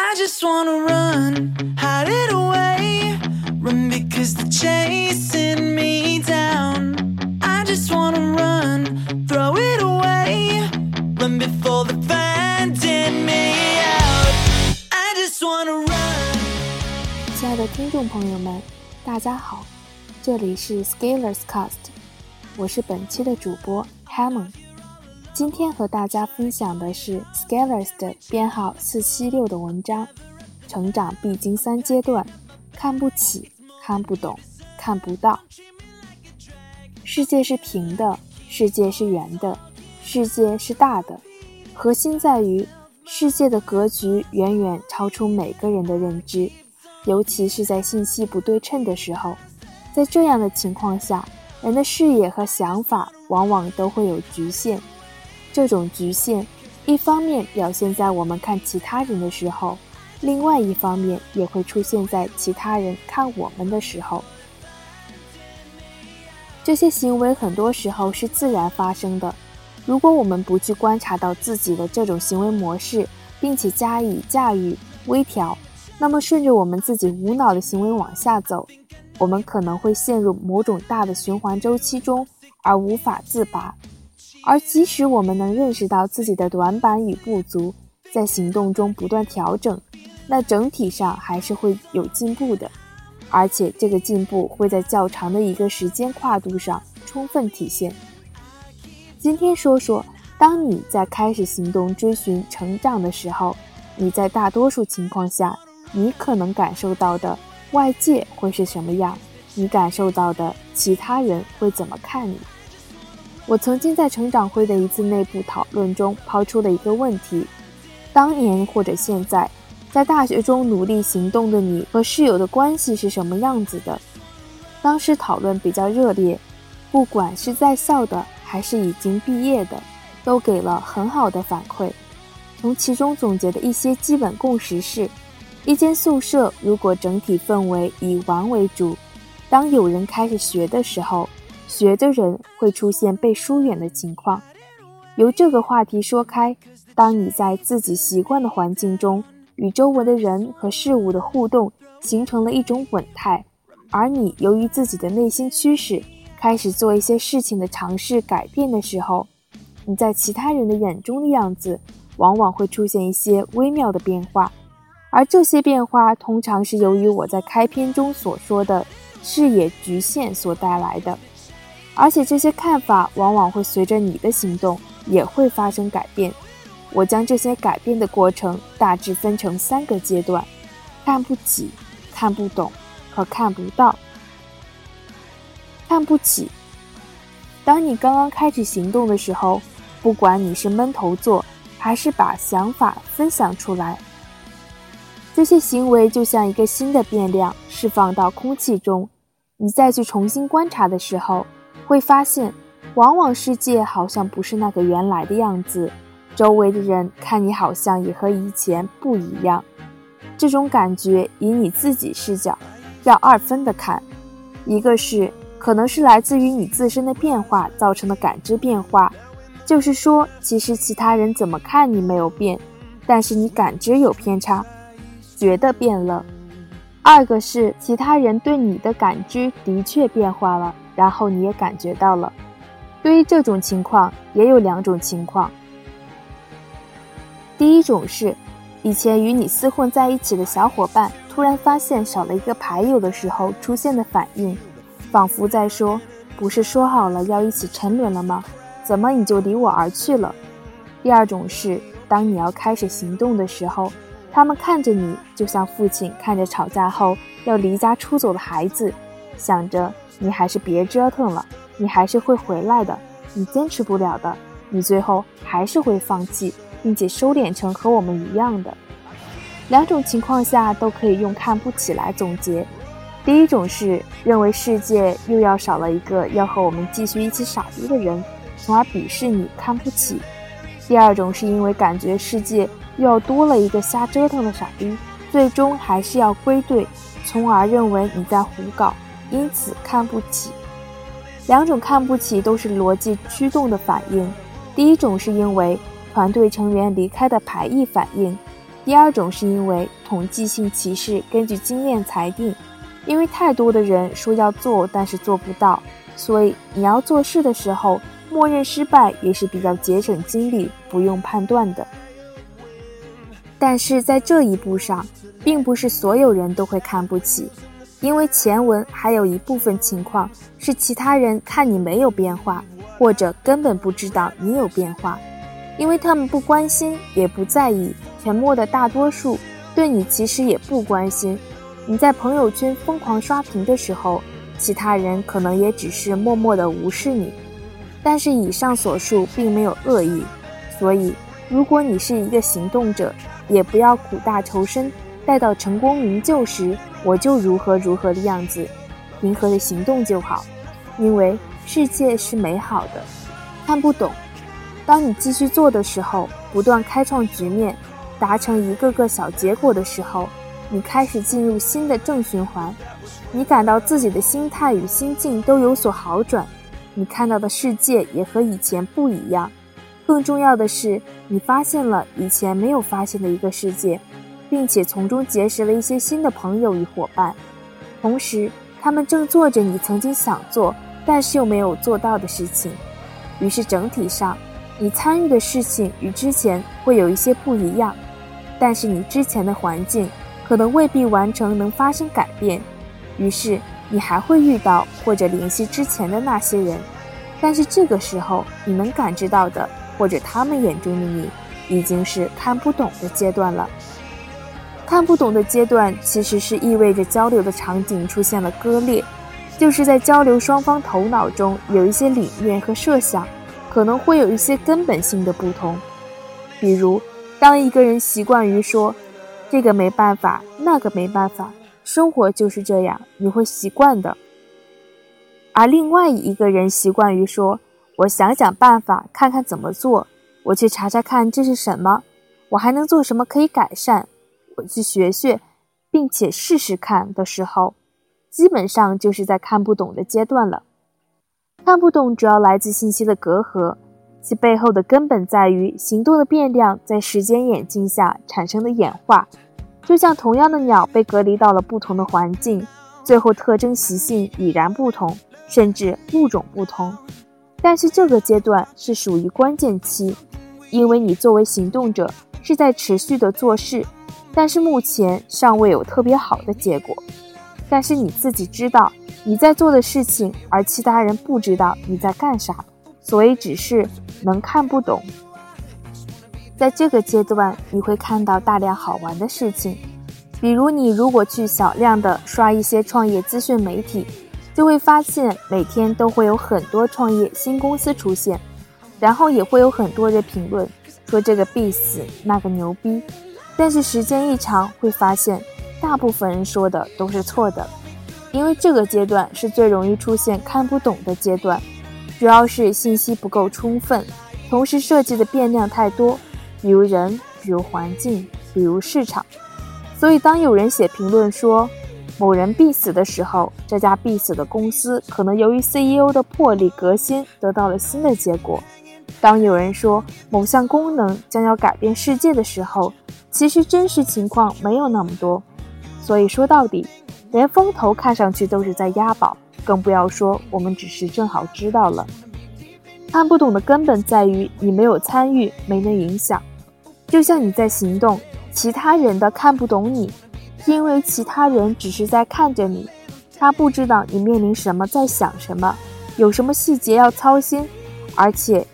I just wanna run, hide it away. Run because they're chasing me down. I just wanna run, throw it away. Run before they're finding me out. I just wanna run. 亲爱的听众朋友们，大家好，这里是 Scalers Cast，我是本期的主播 Hammond。 今天和大家分享的是 Scalers 的编号四七六的文章。成长必经三阶段：看不起、看不懂、看不到。世界是平的，世界是圆的，世界是大的。核心在于，世界的格局远远超出每个人的认知，尤其是在信息不对称的时候。在这样的情况下，人的视野和想法往往都会有局限。这种局限，一方面表现在我们看其他人的时候，另外一方面也会出现在其他人看我们的时候。这些行为很多时候是自然发生的。如果我们不去观察到自己的这种行为模式，并且加以驾驭、微调，那么顺着我们自己无脑的行为往下走，我们可能会陷入某种大的循环周期中而无法自拔。而即使我们能认识到自己的短板与不足，在行动中不断调整，那整体上还是会有进步的，而且这个进步会在较长的一个时间跨度上充分体现。今天说说，当你在开始行动追寻成长的时候，你在大多数情况下，你可能感受到的外界会是什么样？你感受到的其他人会怎么看你？我曾经在成长会的一次内部讨论中抛出了一个问题：当年或者现在，在大学中努力行动的你和室友的关系是什么样子的？当时讨论比较热烈，不管是在校的还是已经毕业的，都给了很好的反馈。从其中总结的一些基本共识是：一间宿舍如果整体氛围以玩为主，当有人开始学的时候。学的人会出现被疏远的情况。由这个话题说开，当你在自己习惯的环境中与周围的人和事物的互动形成了一种稳态，而你由于自己的内心驱使开始做一些事情的尝试改变的时候，你在其他人的眼中的样子往往会出现一些微妙的变化，而这些变化通常是由于我在开篇中所说的视野局限所带来的。而且这些看法往往会随着你的行动也会发生改变。我将这些改变的过程大致分成三个阶段：看不起、看不懂和看不到。看不起。当你刚刚开始行动的时候，不管你是闷头做，还是把想法分享出来，这些行为就像一个新的变量释放到空气中。你再去重新观察的时候。会发现，往往世界好像不是那个原来的样子，周围的人看你好像也和以前不一样。这种感觉以你自己视角，要二分的看，一个是可能是来自于你自身的变化造成的感知变化，就是说其实其他人怎么看你没有变，但是你感知有偏差，觉得变了；二个是其他人对你的感知的确变化了。然后你也感觉到了，对于这种情况也有两种情况。第一种是，以前与你厮混在一起的小伙伴突然发现少了一个牌友的时候出现的反应，仿佛在说：“不是说好了要一起沉沦了吗？怎么你就离我而去了？”第二种是，当你要开始行动的时候，他们看着你，就像父亲看着吵架后要离家出走的孩子，想着。你还是别折腾了，你还是会回来的，你坚持不了的，你最后还是会放弃，并且收敛成和我们一样的。两种情况下都可以用看不起来总结。第一种是认为世界又要少了一个要和我们继续一起傻逼的人，从而鄙视你看不起；第二种是因为感觉世界又要多了一个瞎折腾的傻逼，最终还是要归队，从而认为你在胡搞。因此看不起，两种看不起都是逻辑驱动的反应。第一种是因为团队成员离开的排异反应，第二种是因为统计性歧视，根据经验裁定，因为太多的人说要做，但是做不到，所以你要做事的时候，默认失败也是比较节省精力，不用判断的。但是在这一步上，并不是所有人都会看不起，因为前文还有一部分情况是其他人看你没有变化，或者根本不知道你有变化，因为他们不关心也不在意。沉默的大多数对你其实也不关心。你在朋友圈疯狂刷屏的时候，其他人可能也只是默默的无视你。但是以上所述并没有恶意，所以如果你是一个行动者。也不要苦大仇深，待到成功名就时，我就如何如何的样子，平和的行动就好。因为世界是美好的。看不懂，当你继续做的时候，不断开创局面，达成一个个小结果的时候，你开始进入新的正循环。你感到自己的心态与心境都有所好转，你看到的世界也和以前不一样。更重要的是，你发现了以前没有发现的一个世界，并且从中结识了一些新的朋友与伙伴。同时，他们正做着你曾经想做但是又没有做到的事情。于是，整体上，你参与的事情与之前会有一些不一样。但是，你之前的环境可能未必完成能发生改变。于是，你还会遇到或者联系之前的那些人。但是，这个时候你能感知到的。或者他们眼中的你，已经是看不懂的阶段了。看不懂的阶段，其实是意味着交流的场景出现了割裂，就是在交流双方头脑中有一些理念和设想，可能会有一些根本性的不同。比如，当一个人习惯于说“这个没办法，那个没办法，生活就是这样”，你会习惯的；而另外一个人习惯于说。我想想办法，看看怎么做。我去查查看这是什么，我还能做什么可以改善？去学学，并且试试看的时候，基本上就是在看不懂的阶段了。看不懂主要来自信息的隔阂，其背后的根本在于行动的变量在时间演进下产生的演化。就像同样的鸟被隔离到了不同的环境，最后特征习性已然不同，甚至物种不同。但是这个阶段是属于关键期，因为你作为行动者是在持续的做事，但是目前尚未有特别好的结果。但是你自己知道你在做的事情，而其他人不知道你在干啥，所以只是能看不懂。在这个阶段，你会看到大量好玩的事情，比如你如果去小量的刷一些创业资讯媒体。就会发现每天都会有很多创业新公司出现，然后也会有很多人评论说这个必死，那个牛逼。但是时间一长，会发现大部分人说的都是错的，因为这个阶段是最容易出现看不懂的阶段，主要是信息不够充分，同时设计的变量太多，比如人，比如环境，比如市场。所以当有人写评论说。某人必死的时候，这家必死的公司可能由于 CEO 的破例革新得到了新的结果。当有人说某项功能将要改变世界的时候，其实真实情况没有那么多。所以说到底，连风投看上去都是在押宝，更不要说我们只是正好知道了。看不懂的根本在于你没有参与，没能影响。就像你在行动，其他人的看不懂你。因为其他人只是在看着你，他不知道你面临什么，在想什么，有什么细节要操心，而且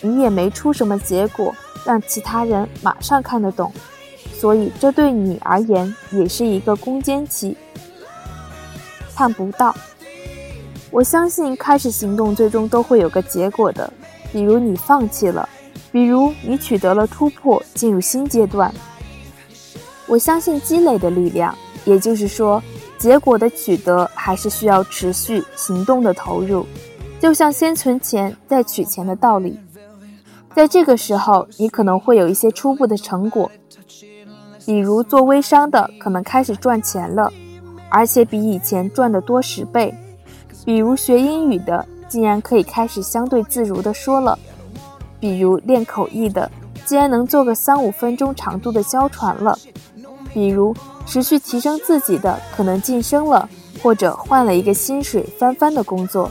你也没出什么结果，让其他人马上看得懂，所以这对你而言也是一个攻坚期。看不到，我相信开始行动最终都会有个结果的，比如你放弃了，比如你取得了突破，进入新阶段。我相信积累的力量，也就是说，结果的取得还是需要持续行动的投入，就像先存钱再取钱的道理。在这个时候，你可能会有一些初步的成果，比如做微商的可能开始赚钱了，而且比以前赚得多十倍；比如学英语的竟然可以开始相对自如的说了；比如练口译的。既然能做个三五分钟长度的娇喘了，比如持续提升自己的，可能晋升了，或者换了一个薪水翻番的工作。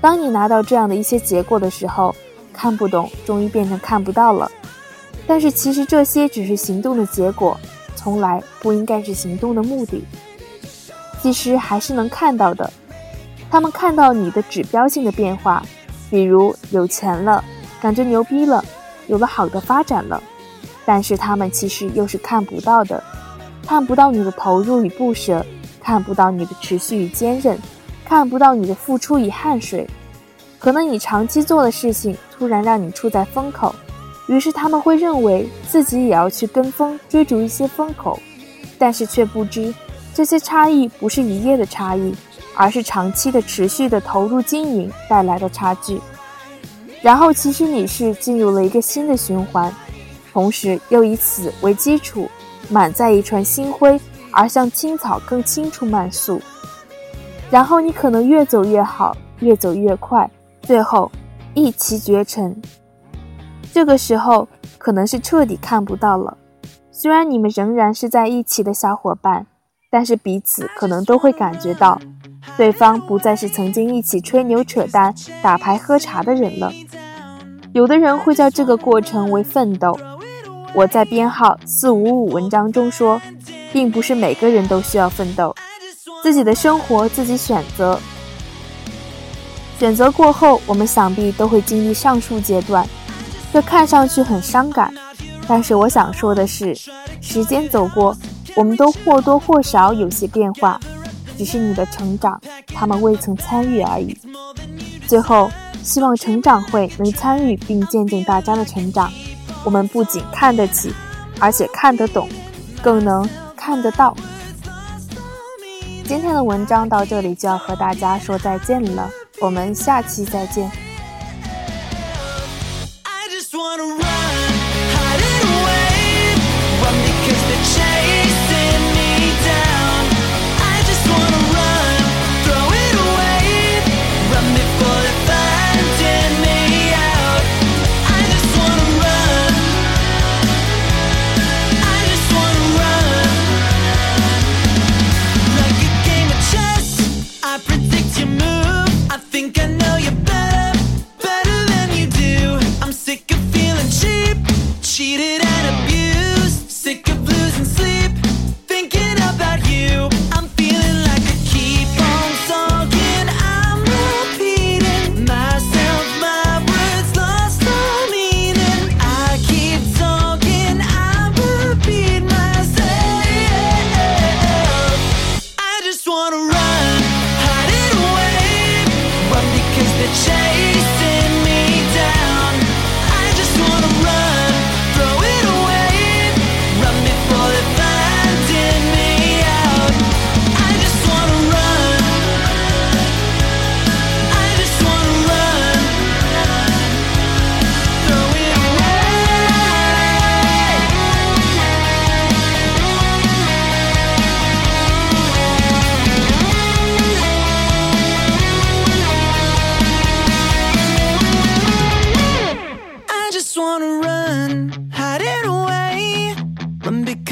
当你拿到这样的一些结果的时候，看不懂终于变成看不到了。但是其实这些只是行动的结果，从来不应该是行动的目的。其实还是能看到的，他们看到你的指标性的变化，比如有钱了，感觉牛逼了，有了好的发展了。但是他们其实又是看不到的，看不到你的投入与不舍，看不到你的持续与坚韧，看不到你的付出与汗水。可能你长期做的事情突然让你处在风口，于是他们会认为自己也要去跟风追逐一些风口，但是却不知这些差异不是一夜的差异，而是长期的持续的投入经营带来的差距。然后其实你是进入了一个新的循环，同时又以此为基础，满载一船星辉而向青草更青处漫溯。然后你可能越走越好，越走越快。最后，一骑绝尘。这个时候可能是彻底看不到了。虽然你们仍然是在一起的小伙伴，但是彼此可能都会感觉到，对方不再是曾经一起吹牛扯淡、打牌喝茶的人了。有的人会叫这个过程为奋斗。我在编号四五五文章中说，并不是每个人都需要奋斗，自己的生活自己选择。选择过后，我们想必都会经历上述阶段，这看上去很伤感。但是我想说的是，时间走过，我们都或多或少有些变化，只是你的成长，他们未曾参与而已。最后，希望成长会能参与并见证大家的成长。我们不仅看得起，而且看得懂，更能看得到。今天的文章到这里就要和大家说再见了。我们下期再见。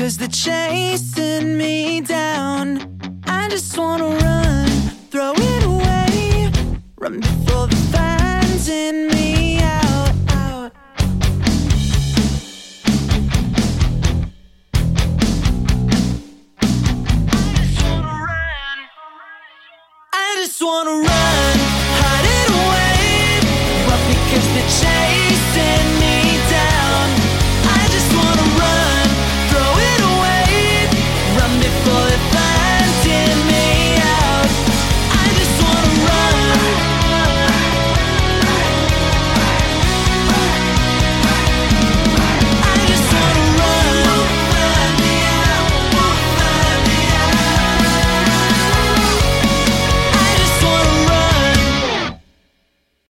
Cause they're chasing me down. I just wanna